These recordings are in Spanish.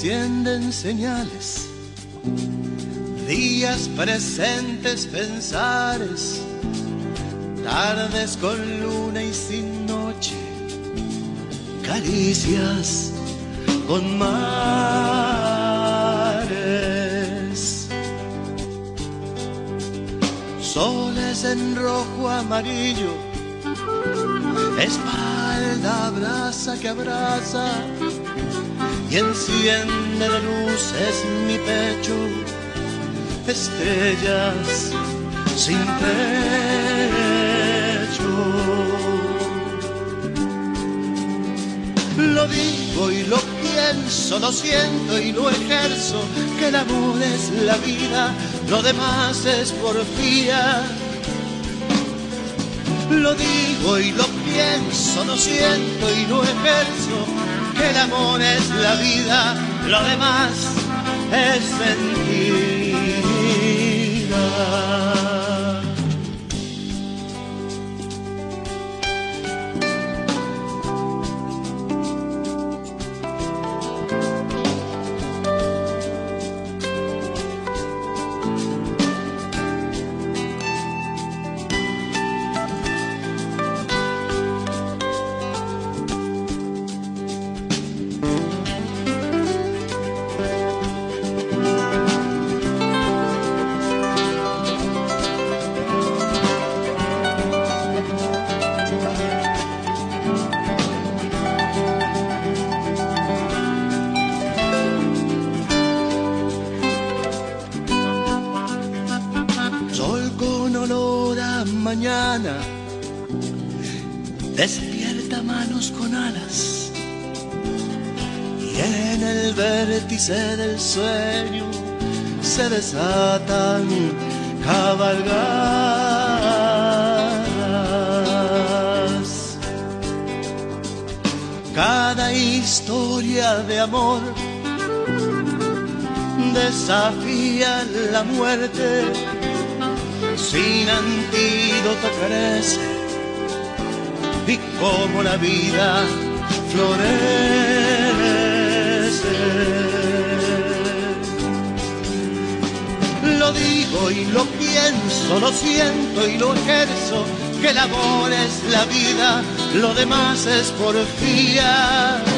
que encienden señales, días presentes pensares, tardes con luna y sin noche, caricias con mares, soles en rojo amarillo, espalda brasa que abraza y enciende de luces mi pecho, estrellas sin techo. Lo digo y lo pienso, lo siento y lo ejerzo, que el amor es la vida, lo demás es porfía. Lo digo y lo pienso, lo siento y lo ejerzo, el amor es la vida, lo demás es mentira. Despierta manos con alas. Y en el vértice del sueño se desatan cabalgadas. Cada historia de amor desafía la muerte sin antídoto crece y como la vida florece. Lo digo y lo pienso, lo siento y lo ejerzo, que el amor es la vida, lo demás es porfía.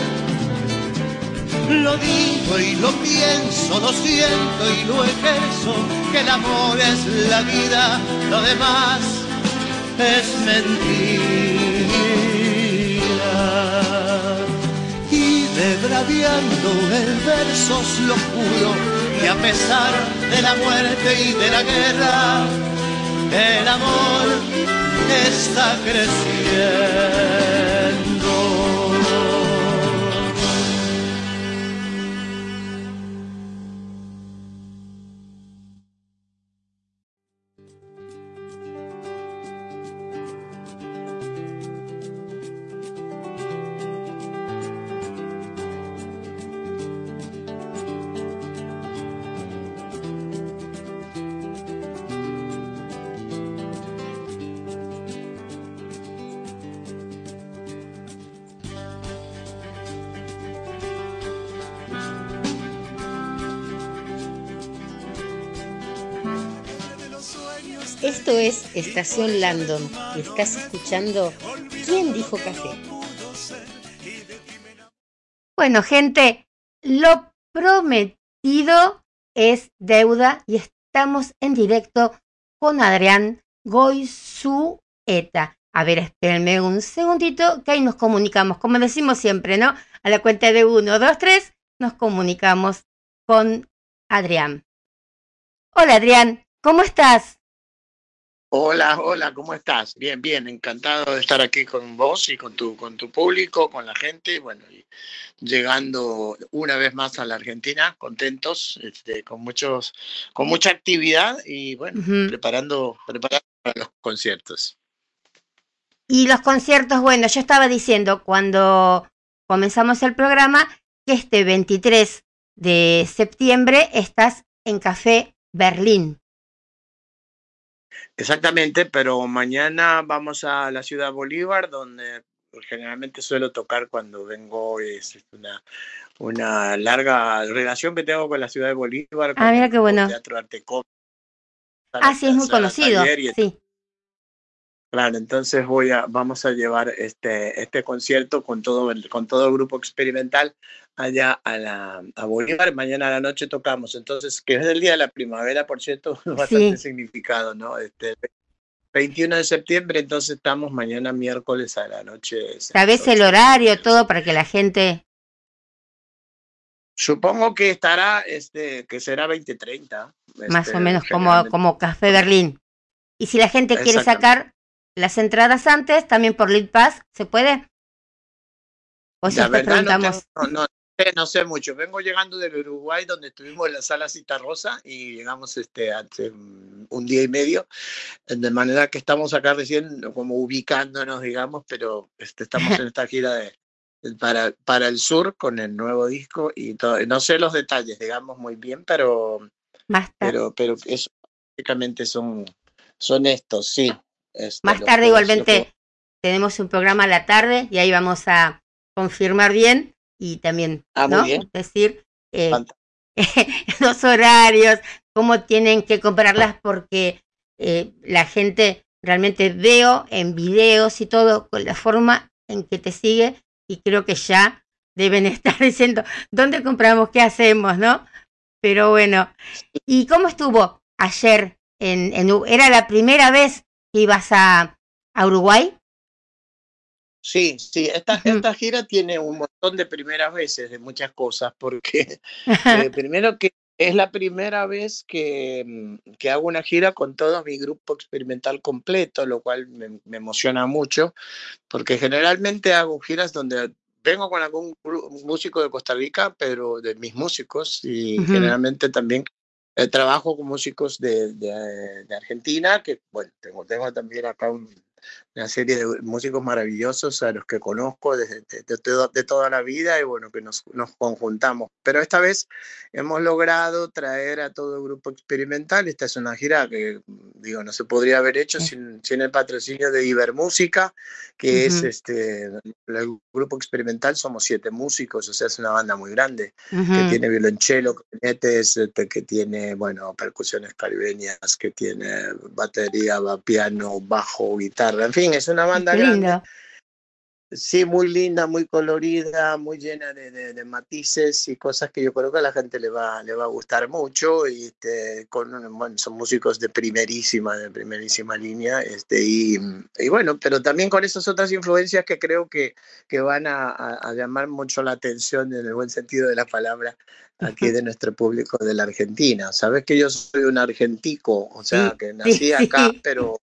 Lo digo y lo pienso, lo siento y lo ejerzo, que el amor es la vida, lo demás es mentira. Y debraviando el verso lo juro, y a pesar de la muerte y de la guerra, el amor está creciendo. Estación Landon y estás escuchando ¿Quién dijo café? Bueno, gente, lo prometido es deuda y estamos en directo con Adrián Goizueta. A ver, espérenme un segundito que ahí nos comunicamos, como decimos siempre, ¿no? A la cuenta de uno, dos, tres, nos comunicamos con Adrián. Hola Adrián, ¿cómo estás? Hola, hola, ¿cómo estás? Bien, bien, encantado de estar aquí con vos y con tu, con tu público, con la gente, bueno, y llegando una vez más a la Argentina, contentos, este, con muchos, con mucha actividad y bueno, preparando, preparando para los conciertos. Y los conciertos, bueno, yo estaba diciendo cuando comenzamos el programa que este 23 de septiembre estás en Café Berlín. Exactamente, pero mañana vamos a la ciudad Bolívar, donde generalmente suelo tocar cuando vengo, es una, una larga relación que tengo con la ciudad de Bolívar. Ah, mira qué bueno. Teatro Arte Ah, sí, es muy conocido. Sí. Claro, entonces voy a, vamos a llevar este, este concierto con todo, el, con todo el grupo experimental allá a, la, a Bolívar. Mañana a la noche tocamos. Entonces, que es el día de la primavera, por cierto, bastante significado, ¿no? Este, 21 de septiembre, entonces estamos mañana miércoles a la noche. ¿Sabes el horario, todo, para que la gente... Supongo que estará, este, que será 2030. Más o este, menos como, como Café Berlín. Y si la gente quiere sacar las entradas antes, también por Lead Pass, ¿se puede? O si te preguntamos. No, no, no, sé mucho. Vengo llegando del Uruguay, donde estuvimos en la sala Cita Rosa y llegamos este, hace un día y medio. De manera que estamos acá recién como ubicándonos, digamos, pero este, estamos en esta gira de, para, para el sur con el nuevo disco y todo. No sé los detalles, digamos, muy bien, pero, Más pero, pero eso básicamente son, son estos, sí. Este, Más tarde igualmente tenemos un programa a la tarde y ahí vamos a confirmar bien y también ah, ¿no? bien. decir eh, los horarios, cómo tienen que comprarlas porque eh, la gente realmente veo en videos y todo con la forma en que te sigue y creo que ya deben estar diciendo dónde compramos, qué hacemos, ¿no? Pero bueno, ¿y cómo estuvo ayer? En, en, ¿Era la primera vez ibas a, a Uruguay? Sí, sí, esta, esta gira tiene un montón de primeras veces de muchas cosas, porque eh, primero que es la primera vez que, mm, que, hago una gira con todo mi grupo experimental completo, lo cual me, me, emociona mucho, porque generalmente hago giras donde vengo con algún músico de Costa Rica, pero de mis músicos, y uh -huh. generalmente también eh, trabajo con músicos de, de, de, Argentina, que bueno, tengo, tengo también acá un, una serie de músicos maravillosos a los que conozco desde de, de, de, toda la vida y bueno, que nos, nos, conjuntamos. Pero esta vez hemos logrado traer a todo el grupo experimental. Esta es una gira que, digo, no se podría haber hecho sin, sin el patrocinio de Ibermúsica, que uh -huh. es este, el grupo experimental, somos siete músicos, o sea, es una banda muy grande, uh -huh. que tiene violonchelo, clarinetes, este, que tiene, bueno, percusiones caribeñas, que tiene batería, piano, bajo, guitarra, en fin, fin, es una banda grande. Sí, muy linda, muy colorida, muy llena de, de, de, matices y cosas que yo creo que a la gente le va, le va a gustar mucho. Y este, con, bueno, son músicos de primerísima, de primerísima línea. Este, y, y bueno, pero también con esas otras influencias que creo que, que van a, a, a llamar mucho la atención en el buen sentido de la palabra aquí de nuestro público de la Argentina. Sabes que yo soy un argentico, o sea, que nací acá, pero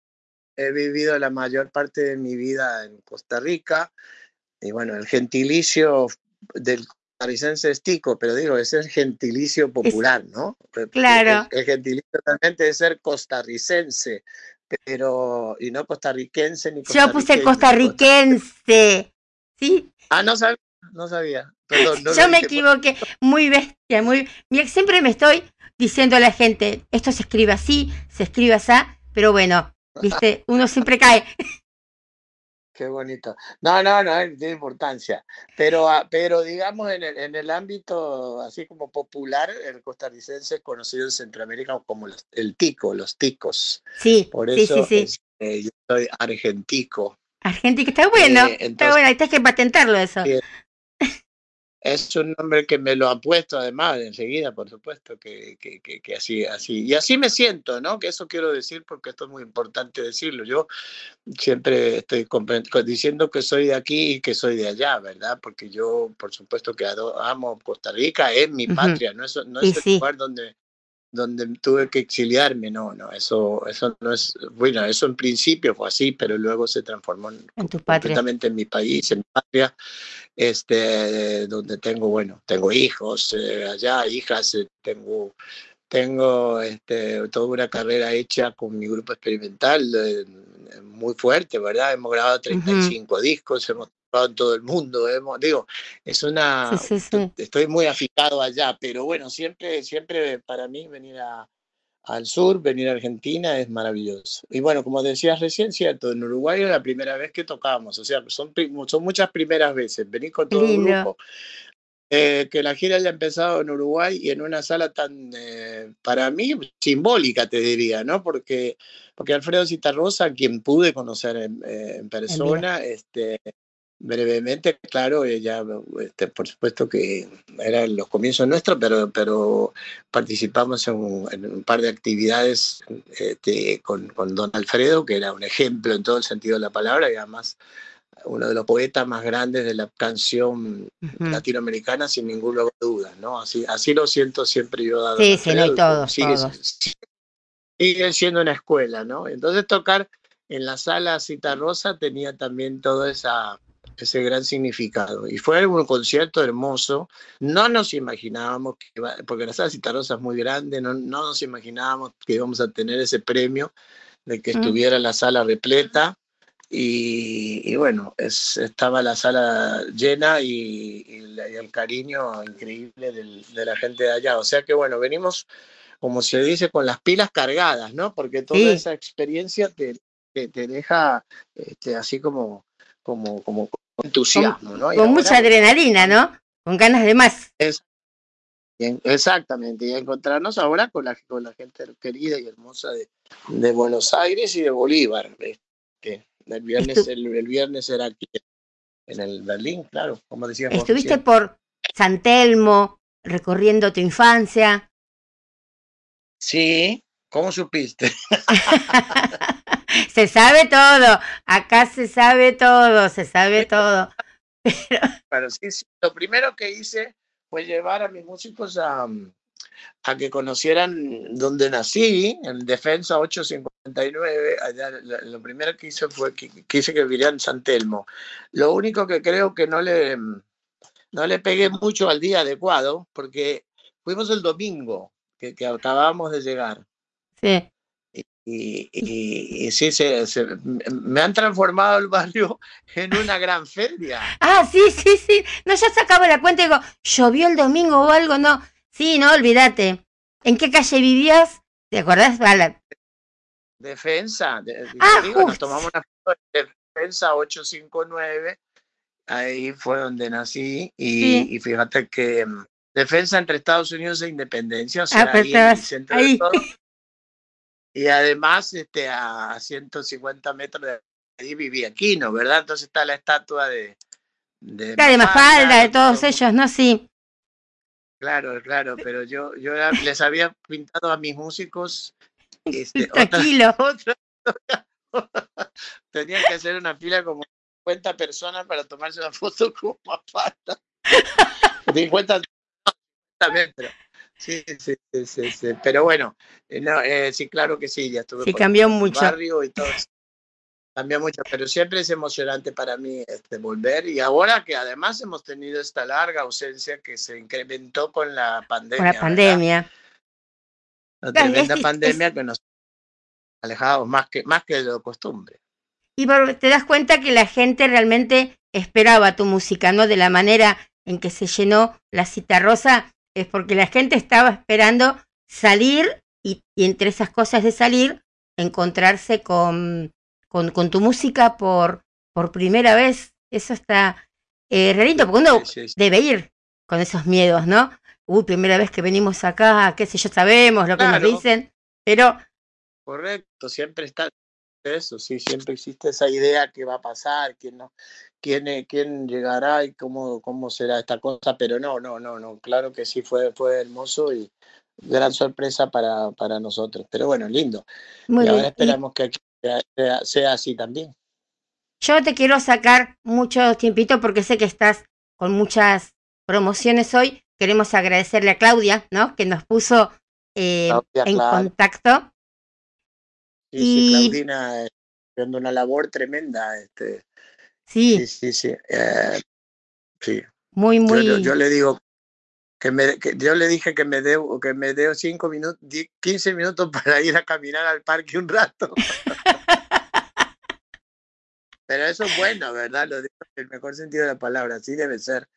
he vivido la mayor parte de mi vida en Costa Rica y bueno, el gentilicio del costarricense es tico, pero digo, es el gentilicio popular, ¿no? Claro. El, el gentilicio realmente es ser costarricense, pero y no costarricense ni Yo puse costarricense, ¿sí? Ah, no sabía, no sabía. Perdón, no Yo me equivoqué, muy bestia, muy... Siempre me estoy diciendo a la gente, esto se escribe así, se escribe así, pero bueno, ¿Viste? Uno siempre cae. Qué bonito. No, no, no, tiene importancia. Pero, ah, pero digamos, en el, en el ámbito así como popular, el costarricense es conocido en Centroamérica como los, el tico, los ticos. Sí, Por eso sí, sí. Es, eh, yo soy argentico. Argentico, está bueno. Eh, entonces, está bueno, hay que patentarlo eso. Es un nombre que me lo ha puesto además enseguida, por supuesto, que, que, que, que, así, así. Y así me siento, ¿no? Que eso quiero decir porque esto es muy importante decirlo. Yo siempre estoy diciendo que soy de aquí y que soy de allá, ¿verdad? Porque yo, por supuesto, que amo Costa Rica, es mi patria, uh -huh. no es, no es el sí. lugar donde donde tuve que exiliarme, no, no, eso, eso no es, bueno, eso en principio fue así, pero luego se transformó en, en tu completamente en mi país, en mi patria, este, donde tengo, bueno, tengo hijos eh, allá, hijas, eh, tengo, tengo este, toda una carrera hecha con mi grupo experimental, eh, muy fuerte, ¿verdad? Hemos grabado 35 uh -huh. discos, hemos en todo el mundo, hemos, digo, es una, sí, sí, sí. estoy muy aficado allá, pero bueno, siempre, siempre para mí venir a, al sur, venir a Argentina es maravilloso. Y bueno, como decías recién, cierto, en Uruguay es la primera vez que tocamos, o sea, son, son muchas primeras veces, venir con todo Lindo. el grupo, eh, que la gira haya empezado en Uruguay y en una sala tan, eh, para mí, simbólica, te diría, ¿no? Porque, porque Alfredo Citarrosa, quien pude conocer en, eh, persona, este, brevemente, claro, ella, este, por supuesto que eran los comienzos nuestros, pero, pero participamos en un, par de actividades este, con, con Don Alfredo, que era un ejemplo en todo el sentido de la palabra y además uno de los poetas más grandes de la canción latinoamericana, sin ninguna duda, ¿no? Así, así lo siento siempre yo. Sí, sí, no, todos, sigue, sigue, siendo una escuela, ¿no? Entonces tocar en la sala Cita Rosa tenía también todo esa, ese gran significado. Y fue un concierto hermoso. No nos imaginábamos, que porque la sala Cita Rosa es muy grande, no, no nos imaginábamos que íbamos a tener ese premio de que mm. estuviera la sala repleta y, bueno, es, estaba la sala llena y, el cariño increíble de la gente de allá. O sea que bueno, venimos, como se dice, con las pilas cargadas, ¿no? Porque toda esa experiencia te, te, deja este, así como, como, como entusiasmo, ¿no? con mucha adrenalina, ¿no? Con ganas de más. Es, exactamente, y encontrarnos ahora con la, con la gente querida y hermosa de, de Buenos Aires y de Bolívar. Este, el viernes, el, viernes era aquí en el Berlín, claro, como decía. Estuviste por San Telmo, recorriendo tu infancia. Sí, ¿cómo supiste? se sabe todo, acá se sabe todo, se sabe todo. Pero... sí, sí, lo primero que hice fue llevar a mis músicos a, a que conocieran dónde nací, en Defensa 859. Allá, lo primero que hice fue que quise que viviera en San Telmo. Lo único que creo que no le, no le pegué mucho al día adecuado, porque fuimos el domingo, que, que acabábamos de llegar. Sí. Y, y, sí, se, me han transformado el barrio en una gran feria. Ah, sí, sí, sí. No, ya sacaba la cuenta y digo, llovió el domingo o algo, no. Sí, no, olvídate. ¿En qué calle vivías? ¿Te acordás? Vale. Defensa. ah, nos tomamos una foto de Defensa 859. Ahí fue donde nací. Y, fíjate que mm, Defensa entre Estados Unidos e Independencia. O sea, ah, ahí, en el centro De todo. Y además, este, a 150 metros de ahí vivía Aquino, ¿verdad? Entonces está la estatua de. De, de Mafalda, de todos ellos, ¿no? Sí. Claro, claro, pero yo, yo les había pintado a mis músicos. Este, Tranquilo. tenían que hacer una fila como 50 personas para tomarse una foto con Mafalda. 50 también, pero sí, sí, sí, sí, pero bueno, eh, no, eh, sí, claro que sí, ya estuve sí, cambió mucho. barrio y todo. Cambia mucho, pero siempre es emocionante para mí este, volver y ahora que además hemos tenido esta larga ausencia que se incrementó con la pandemia. Con la pandemia. La tremenda pandemia que nos alejamos más que, más que de lo costumbre. Y te das cuenta que la gente realmente esperaba tu música, ¿no? De la manera en que se llenó la cita rosa, es porque la gente estaba esperando salir y entre esas cosas de salir, encontrarse con con, tu música por, por primera vez. Eso está eh, realito, porque uno debe ir con esos miedos, ¿no? Uy, primera vez que venimos acá, qué sé yo, sabemos lo que nos dicen, pero... Correcto, siempre está eso, sí, siempre existe esa idea que va a pasar, quién no, quién, quién llegará y cómo, cómo será esta cosa, pero no, no, no, no, claro que sí fue, fue hermoso y gran sorpresa para, para nosotros. Pero bueno, lindo. y ahora esperamos que aquí sea, así también. Yo te quiero sacar mucho tiempito porque sé que estás con muchas promociones hoy. Queremos agradecerle a Claudia, ¿no? Que nos puso eh, en contacto. Sí, y... Claudina haciendo una labor tremenda. Este, sí. Sí, sí, sí. Eh, sí. Muy, muy. Yo, le digo que, me, que yo le dije que me dé que me dé cinco minutos, 15 minutos para ir a caminar al parque un rato. Pero eso es bueno, ¿verdad? Lo digo en el mejor sentido de la palabra, así debe ser.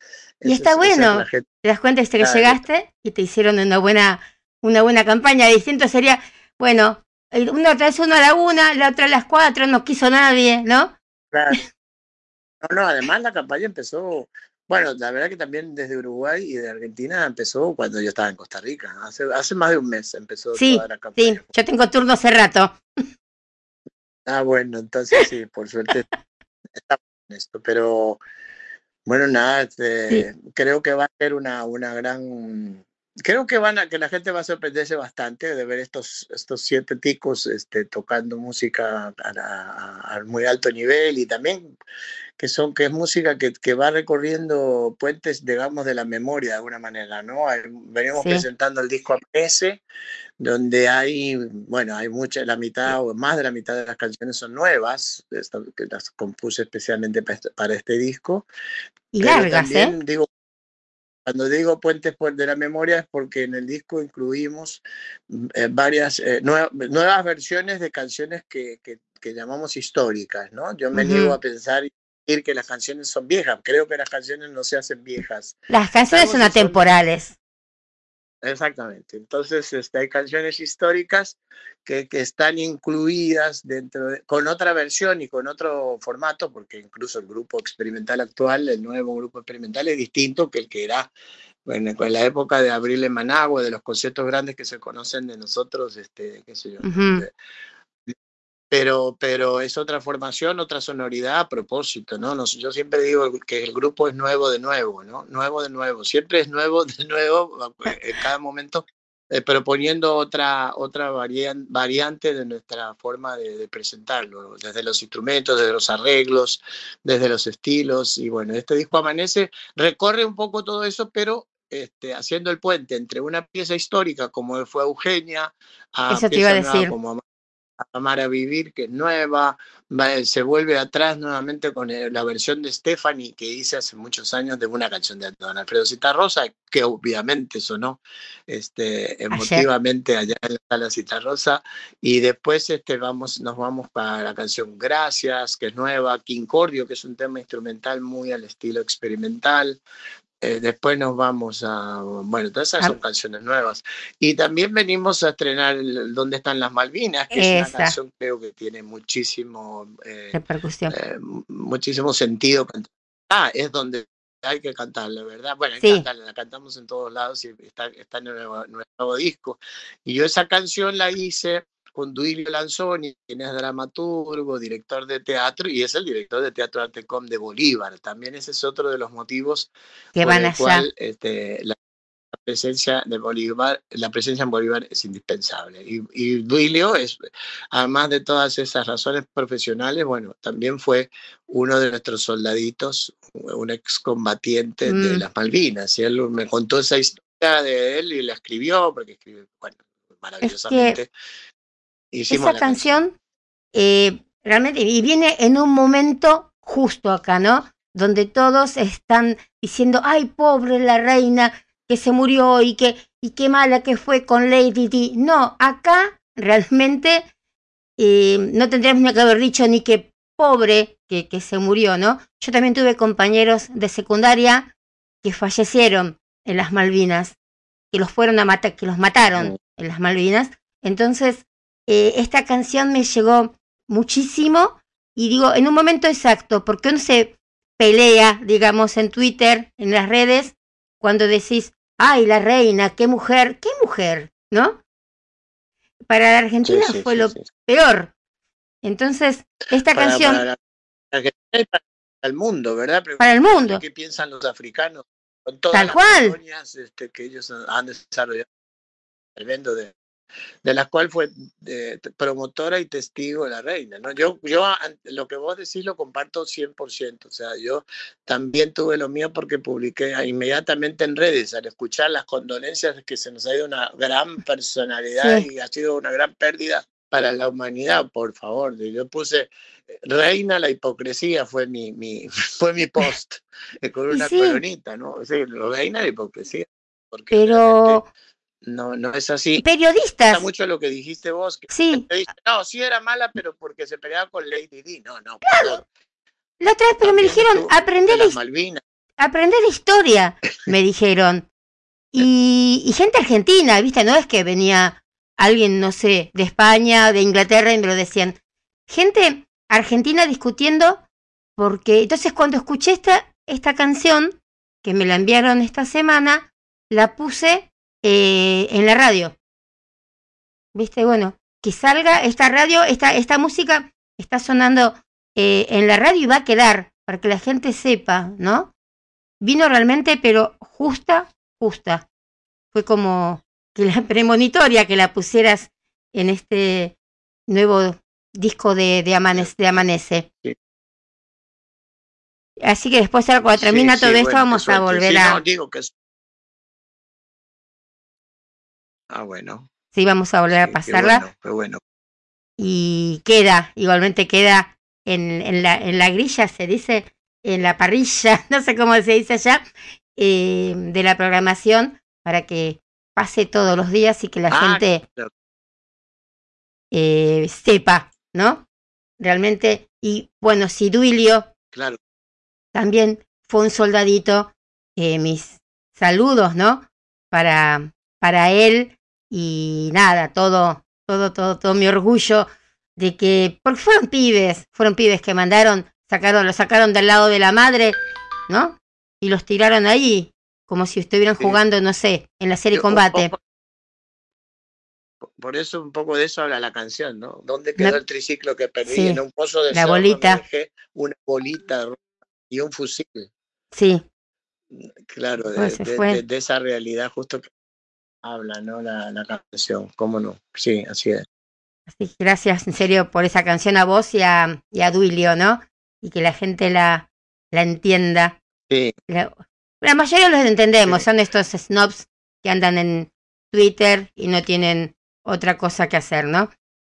y está bueno. Te das cuenta este que llegaste y te hicieron una buena, una buena campaña. Distinto sería, bueno, una vez uno a la una, la otra a las cuatro, no quiso nadie, ¿no? Claro. No, no, además la campaña empezó Bueno, la verdad que también desde Uruguay y de Argentina empezó cuando yo estaba en Costa Rica. Hace, hace más de un mes empezó sí, toda la campaña. Sí, yo tengo turno hace rato. Ah, bueno, entonces sí, por suerte estamos en esto. Pero bueno, nada, este, sí. creo que va a ser una, una gran creo que van a que la gente va a sorprenderse bastante de ver estos estos siete ticos este, tocando música a, a, a, muy alto nivel y también que son que es música que, que, va recorriendo puentes digamos de la memoria de alguna manera no venimos sí. presentando el disco APS donde hay bueno hay mucha la mitad o más de la mitad de las canciones son nuevas que las compuse especialmente para este, para este disco y largas también, ¿eh? digo cuando digo puentes de la memoria es porque en el disco incluimos eh, varias eh, nueva, nuevas versiones de canciones que, que, que, llamamos históricas, ¿no? Yo me uh -huh. niego a pensar que las canciones son viejas. Creo que las canciones no se hacen viejas. Las canciones son atemporales. Exactamente. Entonces, este, hay canciones históricas que, que, están incluidas dentro de, con otra versión y con otro formato, porque incluso el grupo experimental actual, el nuevo grupo experimental, es distinto que el que era bueno, en la época de Abril en Managua, de los conciertos grandes que se conocen de nosotros, este, qué sé yo, uh -huh. de, pero, pero es otra formación, otra sonoridad a propósito, ¿no? Nos, yo siempre digo que el grupo es nuevo de nuevo, ¿no? Nuevo de nuevo, siempre es nuevo de nuevo en cada momento, eh, proponiendo otra, otra varian, variante de nuestra forma de, de, presentarlo, desde los instrumentos, desde los arreglos, desde los estilos, y bueno, este disco Amanece recorre un poco todo eso, pero este, haciendo el puente entre una pieza histórica como fue Eugenia, a Eso te iba a decir. como Amar a Vivir, que es nueva, se vuelve atrás nuevamente con eh, la versión de Stephanie que hice hace muchos años de una canción de Don Alfredo Citarrosa, que obviamente sonó este, emotivamente allá en la sala Citarrosa, y después este, vamos, nos vamos para la canción Gracias, que es nueva, Quincordio, que es un tema instrumental muy al estilo experimental, eh, después nos vamos a, bueno, todas esas son canciones nuevas. Y también venimos a estrenar ¿Dónde están las Malvinas? Que Esa. es una canción creo que tiene muchísimo, eh, Repercusión. Eh, muchísimo sentido. Ah, es donde hay que cantarla, ¿verdad? Bueno, hay sí. que cantarla, la cantamos en todos lados y está, está en el nuevo, nuevo disco. Y yo esa canción la hice con Duilio Lanzoni, quien es dramaturgo, director de teatro, y es el director de Teatro Artecom de Bolívar. También ese es otro de los motivos que van el cual este, la presencia de Bolívar, la presencia en Bolívar es indispensable. Y, y Duilio es, además de todas esas razones profesionales, bueno, también fue uno de nuestros soldaditos, un excombatiente mm. de las Malvinas. Y él me contó esa historia de él y la escribió, porque escribe, bueno, maravillosamente. Es que esa canción, canción. Eh, realmente, y viene en un momento justo acá, ¿no? Donde todos están diciendo, ay, pobre la reina que se murió y que y qué mala que fue con Lady Di. No, acá realmente eh, no tendríamos ni que haber dicho ni que pobre que, que se murió, ¿no? Yo también tuve compañeros de secundaria que fallecieron en las Malvinas, que los fueron a matar, que los mataron en las Malvinas. Entonces, eh, esta canción me llegó muchísimo y digo, en un momento exacto, porque uno se pelea, digamos, en Twitter, en las redes, cuando decís, ay, la reina, qué mujer, qué mujer, ¿no? Para la Argentina sí, sí, fue sí, lo peor. Entonces, esta Para, canción... para, la Argentina y para el mundo, ¿verdad? Pero Para el mundo. ¿Qué piensan los africanos? Con todas Tal las cual. colonias este, que ellos han desarrollado tremendo de, de las cuales fue eh, promotora y testigo de la reina. ¿no? Yo, yo lo que vos decís lo comparto 100%, o sea, yo también tuve lo mío porque publiqué inmediatamente en redes al escuchar las condolencias que se nos ha ido una gran personalidad Sí. y ha sido una gran pérdida para la humanidad, por favor. Yo puse reina la hipocresía fue mi, mi fue mi post eh, con una sí. colonita, ¿no? Sí, reina la hipocresía. Porque Pero realmente no, no es así. Me periodistas, gusta mucho lo que dijiste vos, que sí. no, sí era mala, pero porque se peleaba con Lady Di. No, no, favor. La otra vez, pero me dijeron, aprender, aprender historia, me dijeron. Y, y gente argentina, ¿viste? No es que venía alguien, no sé, de España, de Inglaterra y me lo decían. Gente argentina discutiendo porque entonces cuando escuché esta, esta canción que me la enviaron esta semana, la puse eh, en la radio. ¿Viste? Bueno, que salga esta radio, esta, esta música está sonando eh, en la radio y va a quedar para que la gente sepa, ¿no? Vino realmente, pero justa, justa. Fue como que la premonitoria que la pusieras en este nuevo disco de, de, Amanece. Así que después, cuando termina todo esto, vamos a volver a. digo que Ah, bueno. Sí, vamos a volver a pasarla. Qué bueno, Y queda, igualmente queda en, en, la, en la grilla, se dice, en la parrilla, no sé cómo se dice allá, eh, de la programación para que pase todos los días y que la Ah, gente claro. eh, sepa, ¿no? Realmente, y bueno, si Duilio Claro. también fue un soldadito, eh, mis saludos, ¿no? Para, para él y nada, todo, todo, todo, todo mi orgullo de que, porque fueron pibes, fueron pibes que mandaron, sacaron, lo sacaron del lado de la madre, ¿no? Y los tiraron ahí, como si estuvieran Sí. jugando, no sé, en la serie Yo- Combate. Por eso un poco de eso habla la canción, ¿no? ¿Dónde quedó el triciclo que perdí? Sí, En un pozo de la me bolita. dejé una bolita y un fusil. Sí, Claro, de, Pues de- de esa realidad justo que habla, ¿no? La, la canción, ¿cómo no? Sí, así es. así gracias en serio por esa canción a vos y a, y a Duilio, ¿no? Y que la gente la, la entienda. Sí, La, la mayoría los entendemos, Sí. son estos snobs que andan en Twitter y no tienen otra cosa que hacer, ¿no?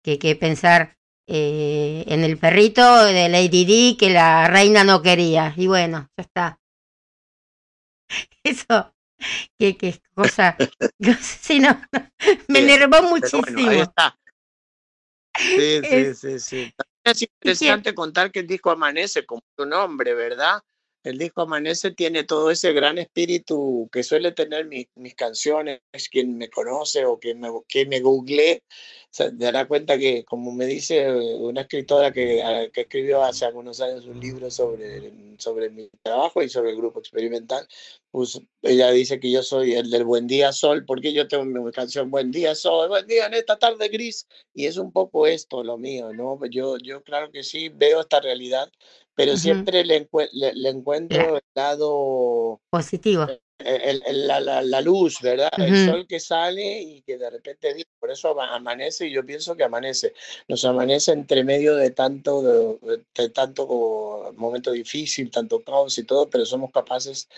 Que, que pensar eh, en el perrito de Lady Di que la reina no quería. Y bueno, ya está. Eso, que, que cosa. sí, no, no, me enervó muchísimo. bueno, ahí está. Sí, sí, sí, sí. Es interesante contar que el disco Amanece, como tu nombre, ¿verdad? El disco Amanece tiene todo ese gran espíritu que suele tener mi- mis canciones. Quien me conoce o quien me, quien me googlee se dará cuenta que, como me dice una escritora que, a- que escribió hace algunos años un libro sobre, sobre mi trabajo y sobre el grupo experimental, pues ella dice que yo soy el del Buen Día Sol, porque yo tengo mi canción Buen Día Sol, buen día en esta tarde gris, y es un poco esto lo mío, ¿no? Yo, yo claro que sí veo esta realidad, pero Ujú. siempre le, encue- le, le encuentro el lado, Positivo. el- el- la, la, la luz, ¿verdad? El Ujú. sol que sale y que de repente, por eso ama- amanece y yo pienso que amanece, nos amanece entre medio de tanto, de, de tanto como momento difícil, tanto caos y todo, pero somos capaces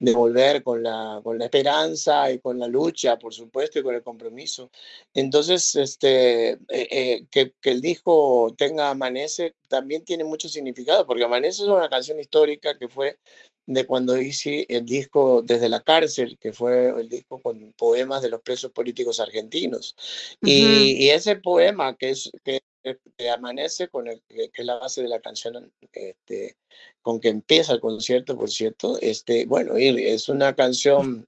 de volver con la, con la esperanza y con la lucha, por supuesto, y con el compromiso. Entonces, este, eh, eh, que, que el disco tenga Amanece también tiene mucho significado, porque Amanece es una canción histórica que fue de cuando hice el disco Desde la cárcel, que fue el disco con poemas de los presos políticos argentinos. Y, Ujú. y ese poema que es que, que amanece con el que, es la base de la canción este, con que empieza el concierto, por cierto, este, bueno, y es una canción,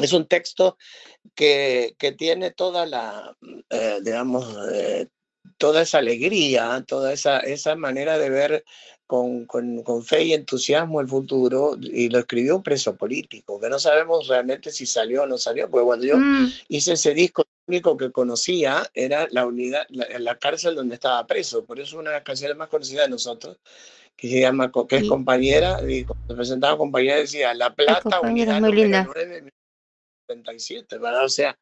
es un texto que, que tiene toda la, eh, digamos, eh, toda esa alegría, toda esa, esa manera de ver con, con, con, fe y entusiasmo el futuro, y lo escribió un preso político, que no sabemos realmente si salió o no salió, porque cuando yo Mm, hice ese disco, único que conocía era la unidad, la, la cárcel donde estaba preso, por eso una de las canciones más conocidas de nosotros, que se llama, que es compañera, y cuando presentaba compañera decía La Plata, unidad número linda. 9, 37, ¿verdad? O sea,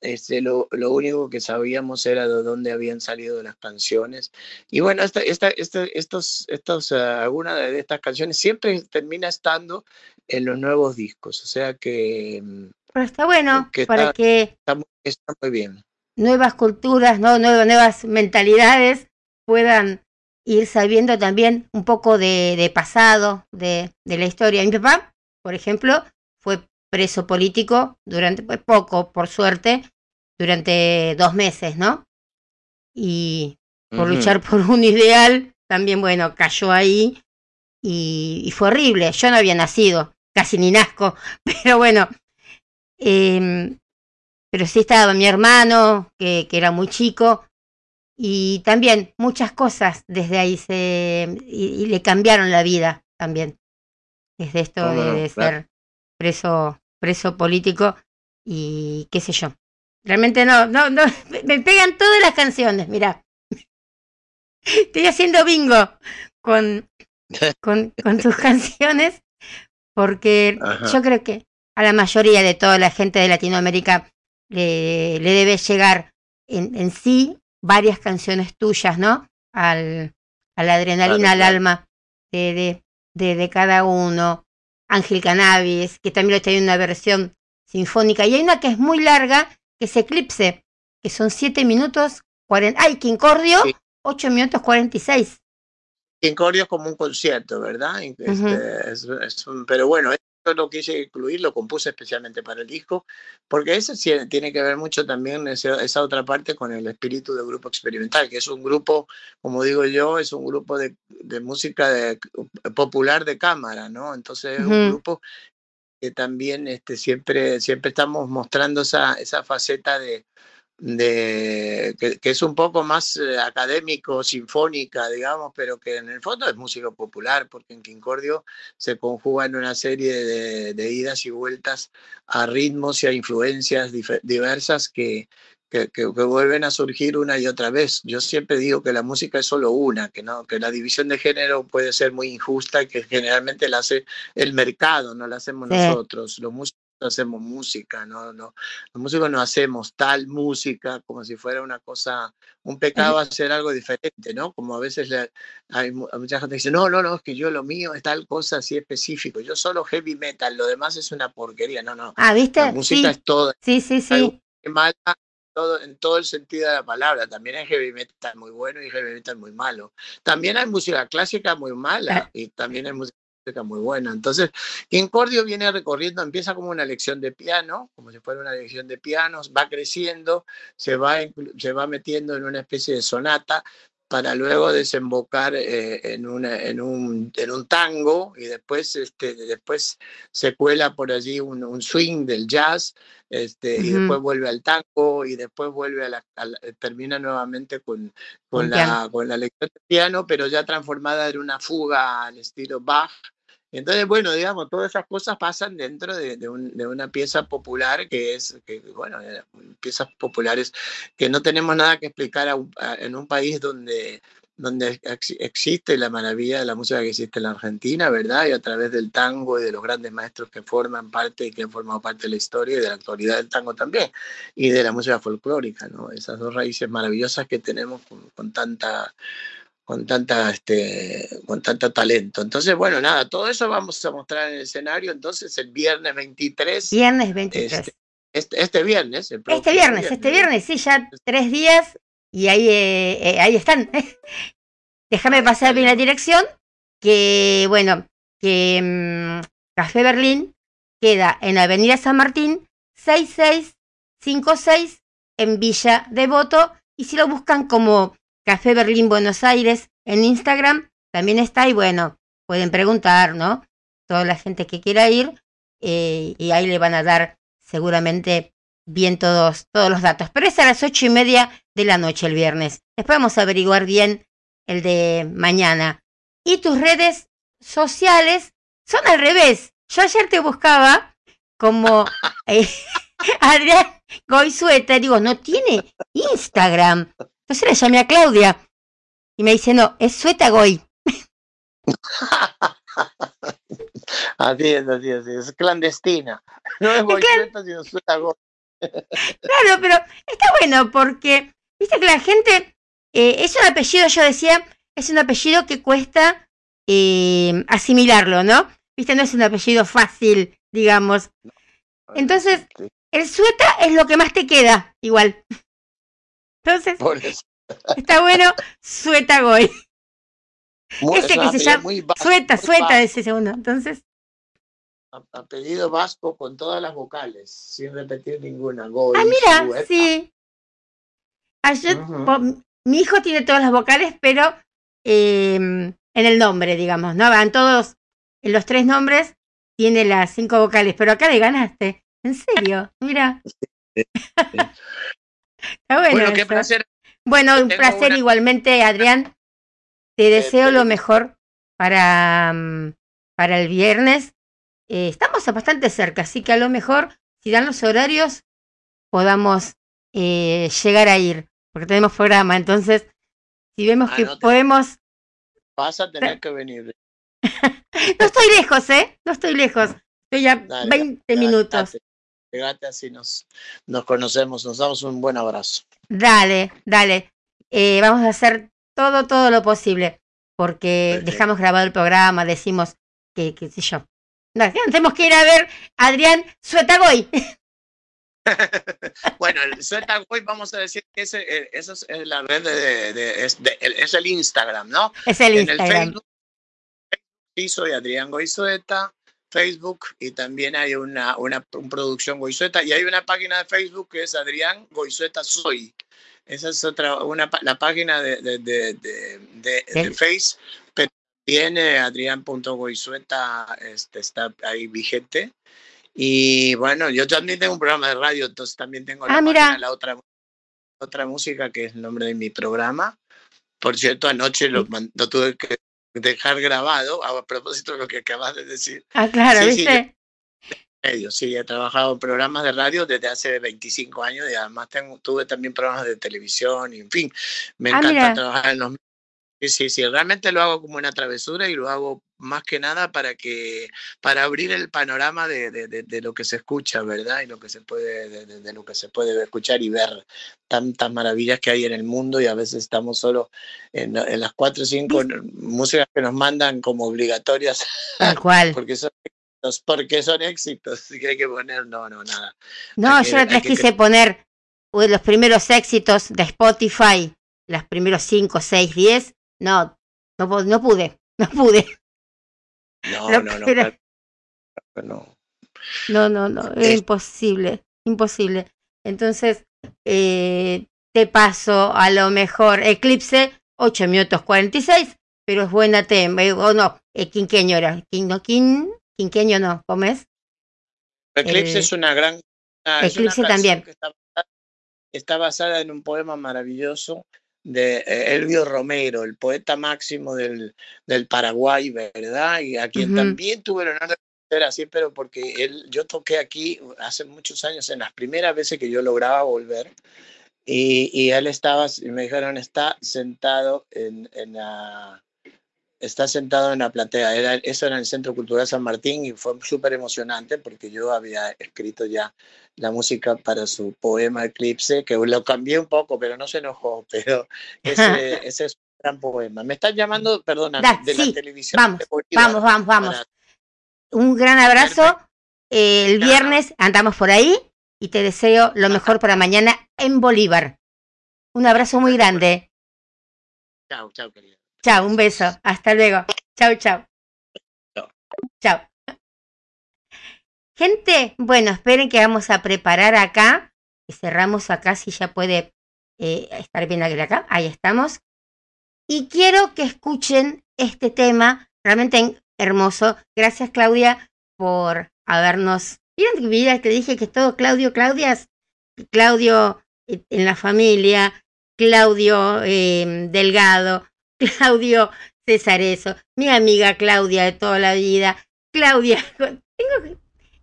este, lo, lo único que sabíamos era de dónde habían salido las canciones. Y bueno, esta, esta, esta- estos, estos, ah, alguna de estas canciones siempre termina estando en los nuevos discos. O sea que, mm, pero está bueno para está- que está, muy- está muy bien. nuevas culturas, ¿no? nuevas, nuevas mentalidades puedan ir sabiendo también un poco de, de pasado, de, de la historia. Mi papá, por ejemplo, fue preso político durante, pues poco, por suerte, durante dos meses, ¿no? Y por luchar por un ideal, también, bueno, cayó ahí y, y fue horrible. Yo no había nacido, casi ni nazco, pero bueno, em, pero sí estaba mi hermano, que, que era muy chico, y también muchas cosas desde ahí se y, y le cambiaron la vida también. Desde esto ¿Cómo de, no? de Claro. ser preso, preso político y qué sé yo. Realmente no, no, no, me pegan todas las canciones, mira. Estoy haciendo bingo con, con, con tus canciones porque yo creo que a la mayoría de toda la gente de Latinoamérica le, le debe llegar en, en, sí varias canciones tuyas, ¿no? Al, a la adrenalina, al alma de, de, de, cada uno. Ángel Cannabis, que también lo tiene una versión sinfónica. Y hay una que es muy larga, que es Eclipse, que son 7 minutos 40. ¡Ay, Quincordio! 8 minutos 46. Quincordio es como un concierto, ¿verdad? Este, uh -huh. es, es un, pero bueno, esto lo quise incluir, lo compuse especialmente para el disco, porque eso tiene que ver mucho también esa, esa, otra parte con el espíritu del grupo experimental, que es un grupo, como digo yo, es un grupo de, de música de, popular de cámara, ¿no? Entonces es uh -huh. un grupo que también este, siempre, siempre estamos mostrando esa, esa faceta de, de que, que, es un poco más eh, académico, sinfónica, digamos, pero que en el fondo es música popular, porque en Quincordio se conjugan una serie de, de idas y vueltas a ritmos y a influencias diversas que, que, que, que, vuelven a surgir una y otra vez. Yo siempre digo que la música es solo una, que, no, que la división de género puede ser muy injusta y que generalmente la hace el mercado, no la hacemos sí. nosotros. Los músicos hacemos música, ¿no? no los músicos no hacemos tal música como si fuera una cosa, un pecado hacer algo diferente, ¿no? Como a veces le, hay, mucha gente que dice, no, no, no, es que yo lo mío es tal cosa así específico, yo solo heavy metal, lo demás es una porquería, no, no. Ah, ¿viste? La música sí. es toda. Sí, sí, sí. Mala, todo, en todo el sentido de la palabra. También hay heavy metal muy bueno y heavy metal muy malo. También hay música clásica muy mala y también hay música muy buena. Entonces, Incordio viene recorriendo, empieza como una lección de piano, como si fuera una lección de pianos, va creciendo, se va, se va metiendo en una especie de sonata para luego desembocar eh, en, una, en, un, en un tango y después, este, después se cuela por allí un, un swing del jazz este, uh -huh. y después vuelve al tango y después vuelve a la, a la termina nuevamente con, con, la, con la lección de piano, pero ya transformada en una fuga al estilo Bach entonces, bueno, digamos, todas esas cosas pasan dentro de, de, un, de una pieza popular que es, que, bueno, eh, piezas populares que no tenemos nada que explicar a a, en un país donde, donde ex, existe la maravilla de la música que existe en la Argentina, ¿verdad? Y a través del tango y de los grandes maestros que forman parte y que han formado parte de la historia y de la actualidad del tango también, y de la música folclórica, ¿no? Esas dos raíces maravillosas que tenemos con, con tanta con tanta este con tanto talento. Entonces, bueno, nada, todo eso vamos a mostrar en el escenario entonces el viernes 23. Viernes 23. Este, este, este viernes, el Este viernes, viernes, este viernes, sí, ya tres días y ahí, eh, eh, ahí están. Déjame pasar bien la dirección, que bueno, que mmm, Café Berlín queda en Avenida San Martín 6656 en Villa Devoto y si lo buscan como Café Berlín Buenos Aires en Instagram también está y bueno, pueden preguntar, ¿no? Toda la gente que quiera ir eh, y ahí le van a dar seguramente bien todos, todos los datos. Pero es a las ocho y media de la noche el viernes. Después vamos a averiguar bien el de mañana. Y tus redes sociales son al revés. Yo ayer te buscaba como eh, Adrián Goizueta, digo, no tiene Instagram. Entonces le llamé a Claudia y me dice, no, es Sueta Goy. así es, así es, es clandestina. No es Goy Sueta, sino Sueta Goy. claro, pero está bueno porque, viste que la gente, eh, es un apellido, yo decía, es un apellido que cuesta eh, asimilarlo, ¿no? Viste, no es un apellido fácil, digamos. Entonces, el Sueta es lo que más te queda, igual. Entonces, está bueno, Sueta Goy. Muy, ese que se llama vasco, Sueta, Sueta ese segundo. Entonces. Apellido vasco con todas las vocales, sin repetir ninguna. Goy, ah, mira, sueta. sí. Uh -huh. Mi hijo tiene todas las vocales, pero eh, en el nombre, digamos, ¿no? Van todos, en los tres nombres, tiene las cinco vocales, pero acá le ganaste. En serio, mira. Sí, sí. Está bueno, bueno qué placer. Bueno, un placer una... igualmente, Adrián. Te deseo lo mejor para, mm, para el viernes eh, estamos bastante cerca, así que a lo mejor, si dan los horarios, podamos eh, llegar a ir, porque tenemos programa. Entonces, si vemos Ah, que no te- podemos... Vas a tener que venir. No estoy lejos, ¿eh? No estoy lejos. Estoy a Dale, 20 Llegate, minutos. Llegate así nos, nos conocemos, nos damos un buen abrazo. Dale, dale. Eh, vamos a hacer todo, todo lo posible. Porque Perfecto. dejamos grabado el programa, decimos que, qué sé yo. No, tenemos que ir a ver a Adrián Suetagoy. Bueno, el hoy vamos a decir que ese, eh, esa es la red de, de- es, de- el- es el Instagram, ¿no? Es el en el Instagram. Facebook soy Adrián Goizueta, Facebook y también hay una, una, un producción Goizueta y hay una página de Facebook que es Adrián Goizueta Soy. Esa es otra, una, la página de, de, de, de, Face, pero tiene adrián.goizueta, este, está ahí vigente. Y bueno, yo también tengo un programa de radio, entonces también tengo la, Ah, mira. página, la otra, otra música que es el nombre de mi programa. Por cierto, anoche lo, lo tuve que dejar grabado a propósito de lo que acabas de decir. Ah, claro, Sí, sí, ¿viste? Medio, sí, he trabajado en programas de radio desde hace 25 años y además tengo, tuve también programas de televisión y en fin, me Ah, encanta mira. trabajar en los Sí, sí, sí, realmente lo hago como una travesura y lo hago más que nada para que, para abrir el panorama de, de- de- de lo que se escucha, ¿verdad? Y lo que se puede, de, lo que se puede escuchar y ver tantas maravillas que hay en el mundo y a veces estamos solo en, en las cuatro o cinco músicas que nos mandan como obligatorias Tal cual. porque son éxitos, porque son éxitos, así que hay que poner, no, no, nada. No, que- yo vez que quise poner los primeros éxitos de Spotify, los primeros 5, 6, 10. No, no, no pude, no pude. No, no, no, era- no. No, no, no, es imposible, imposible. Entonces, eh, te paso a lo mejor Eclipse, 8 minutos 46, pero es buena tema, o no, eh, quinqueño era, quin, no, quin, quinqueño no, ¿cómo es? Eclipse Eh, es una gran. una- es una Eclipse también. que Está está basada en un poema maravilloso de eh, Elvio Romero, el poeta máximo del, del Paraguay, ¿verdad? Y a quien también tuve el honor de conocer así, pero porque él, yo toqué aquí hace muchos años, en las primeras veces que yo lograba volver. Y, y él estaba, me dijeron, está sentado en, en la, está sentado en la platea. Era, eso era en el Centro Cultural San Martín y fue súper emocionante porque yo había escrito ya la música para su poema Eclipse, que lo cambié un poco, pero no se enojó, pero ese, ese es un gran poema. Me están llamando, perdona, Da, de sí, la televisión. vamos, Vamos, vamos, vamos. para- Un gran abrazo. Eh, el viernes andamos por ahí y te deseo lo mejor para mañana en Bolívar. Un abrazo muy grande. Chao, chao, querida. Chao, un beso. Hasta luego. Chao, chao. Chao. Gente, bueno, esperen que vamos a preparar acá. Y cerramos acá si ya puede eh, estar bien acá. Ahí estamos. Y quiero que escuchen este tema realmente hermoso. Gracias, Claudia, por habernos. Miren que vida te dije que es todo Claudio, Claudias. Claudio eh, en la familia, Claudio eh, Delgado, Claudio Cesareso, mi amiga Claudia de toda la vida, Claudia, tengo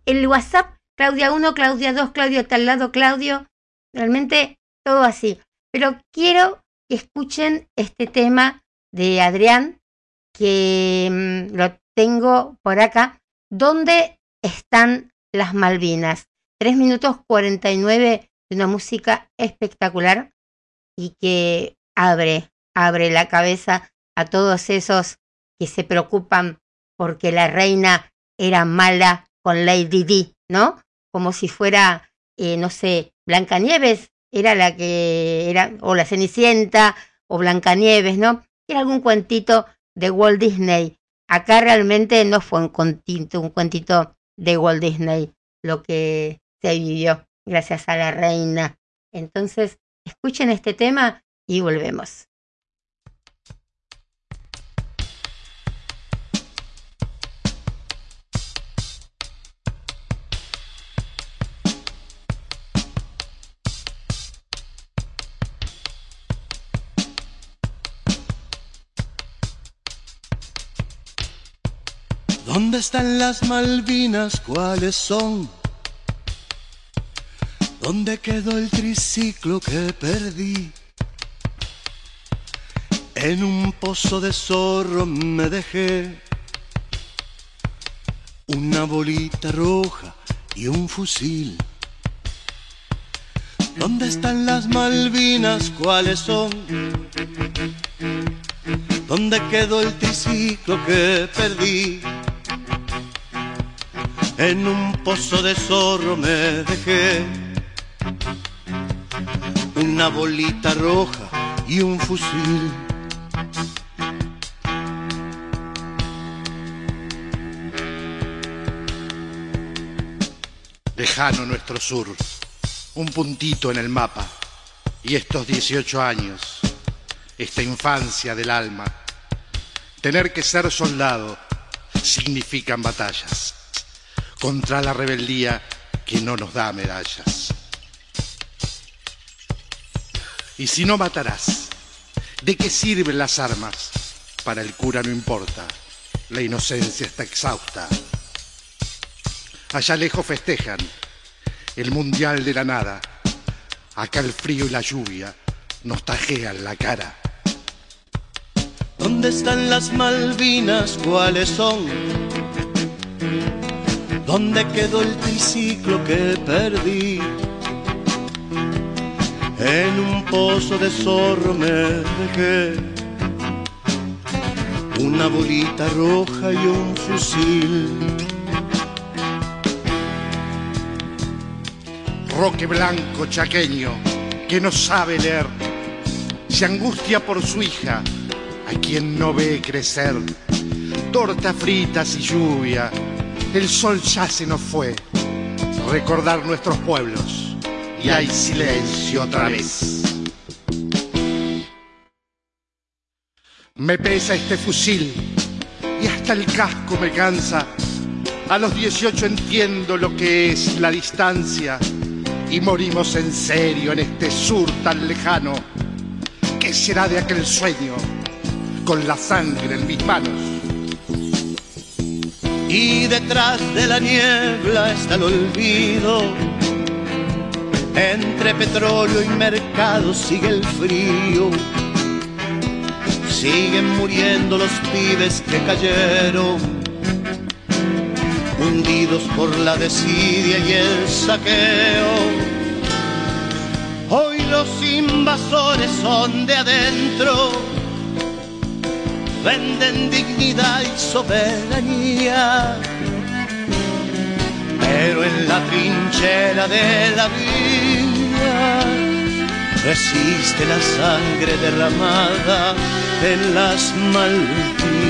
el WhatsApp, Claudia 1, Claudia 2, Claudio está al lado, Claudio, realmente todo así. Pero quiero que escuchen este tema de Adrián, que mm, lo tengo por acá, ¿dónde están las Malvinas? 3 minutos 49 de una música espectacular y que abre, abre la cabeza a todos esos que se preocupan porque la reina era mala con Lady Di, ¿no? Como si fuera, eh, no sé, Blancanieves era la que era, o la Cenicienta, o Blancanieves, ¿no? Era algún cuentito de Walt Disney. Acá realmente no fue un un cuentito de Walt Disney lo que se vivió gracias a la reina. Entonces, escuchen este tema y volvemos. ¿Dónde están las Malvinas? ¿Cuáles son? ¿Dónde quedó el triciclo que perdí? En un pozo de zorro me dejé una bolita roja y un fusil. ¿Dónde están las Malvinas? ¿Cuáles son? ¿Dónde quedó el triciclo que perdí? En un pozo de zorro me dejé una bolita roja y un fusil. Lejano nuestro sur, un puntito en el mapa, y estos 18 años, esta infancia del alma. Tener que ser soldado significan batallas contra la rebeldía que no nos da medallas. Y si no matarás, ¿de qué sirven las armas? Para el cura no importa, la inocencia está exhausta. Allá lejos festejan el mundial de la nada. Acá el frío y la lluvia nos tajean la cara. ¿Dónde están las Malvinas? ¿Cuáles son? ¿Dónde quedó el triciclo que perdí? En un pozo de zorro me dejé una bolita roja y un fusil. Roque blanco chaqueño que no sabe leer, se angustia por su hija, a quien no ve crecer. Tortas fritas y lluvia, el sol ya se nos fue. Recordar nuestros pueblos y hay silencio otra vez. Me pesa este fusil y hasta el casco me cansa. A los 18 entiendo lo que es la distancia y morimos en serio en este sur tan lejano. ¿Qué será de aquel sueño con la sangre en mis manos? Y detrás de la niebla está el olvido. Entre petróleo y mercado sigue el frío. Siguen muriendo los pibes que cayeron, hundidos por la desidia y el saqueo. Hoy los invasores son de adentro, venden dignidad y soberanía. Pero en la trinchera de la vida resiste la sangre derramada en las Malvinas.